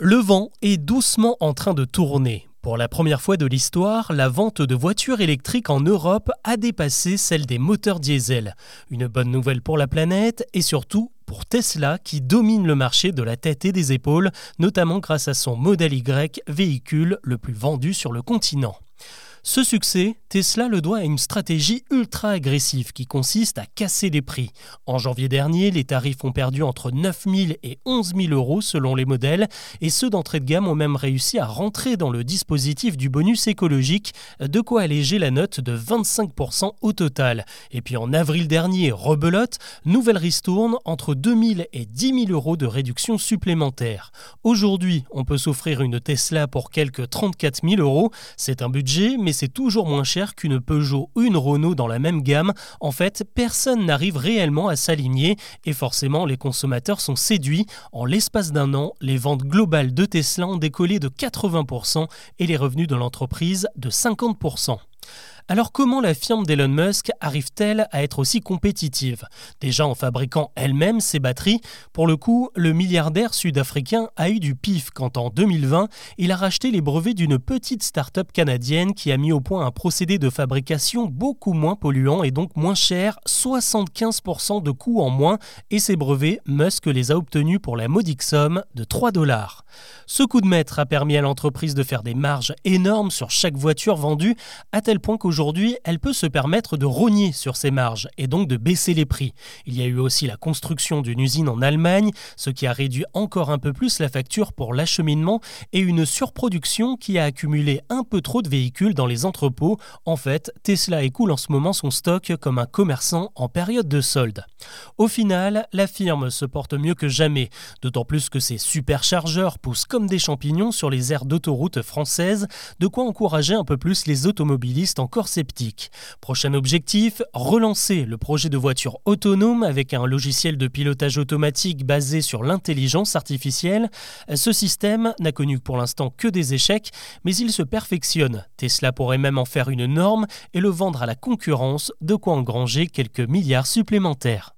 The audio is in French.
Le vent est doucement en train de tourner. Pour la première fois de l'histoire, la vente de voitures électriques en Europe a dépassé celle des moteurs diesel. Une bonne nouvelle pour la planète et surtout pour Tesla qui domine le marché de la tête et des épaules, notamment grâce à son Model Y, véhicule le plus vendu sur le continent. Ce succès, Tesla le doit à une stratégie ultra agressive qui consiste à casser les prix. En janvier dernier, les tarifs ont perdu entre 9 000 et 11 000 euros selon les modèles, et ceux d'entrée de gamme ont même réussi à rentrer dans le dispositif du bonus écologique, de quoi alléger la note de 25% au total. Et puis en avril dernier, rebelote, nouvelle ristourne entre 2 000 et 10 000 euros de réduction supplémentaire. Aujourd'hui, on peut s'offrir une Tesla pour quelques 34 000 euros. C'est un budget, mais c'est toujours moins cher qu'une Peugeot ou une Renault dans la même gamme. En fait, personne n'arrive réellement à s'aligner et forcément les consommateurs sont séduits. En l'espace d'un an, les ventes globales de Tesla ont décollé de 80% et les revenus de l'entreprise de 50%. Alors comment la firme d'Elon Musk arrive-t-elle à être aussi compétitive? Déjà en fabriquant elle-même ses batteries, pour le coup, le milliardaire sud-africain a eu du pif quand en 2020, il a racheté les brevets d'une petite start-up canadienne qui a mis au point un procédé de fabrication beaucoup moins polluant et donc moins cher, 75% de coûts en moins, et ces brevets, Musk les a obtenus pour la modique somme de 3 dollars. Ce coup de maître a permis à l'entreprise de faire des marges énormes sur chaque voiture vendue, à tel point qu'aujourd'hui aujourd'hui, elle peut se permettre de rogner sur ses marges et donc de baisser les prix. Il y a eu aussi la construction d'une usine en Allemagne, ce qui a réduit encore un peu plus la facture pour l'acheminement et une surproduction qui a accumulé un peu trop de véhicules dans les entrepôts. En fait, Tesla écoule en ce moment son stock comme un commerçant en période de solde. Au final, la firme se porte mieux que jamais, d'autant plus que ses superchargeurs poussent comme des champignons sur les aires d'autoroute françaises, de quoi encourager un peu plus les automobilistes encore sceptique. Prochain objectif, relancer le projet de voiture autonome avec un logiciel de pilotage automatique basé sur l'intelligence artificielle. Ce système n'a connu pour l'instant que des échecs, mais il se perfectionne. Tesla pourrait même en faire une norme et le vendre à la concurrence, de quoi engranger quelques milliards supplémentaires.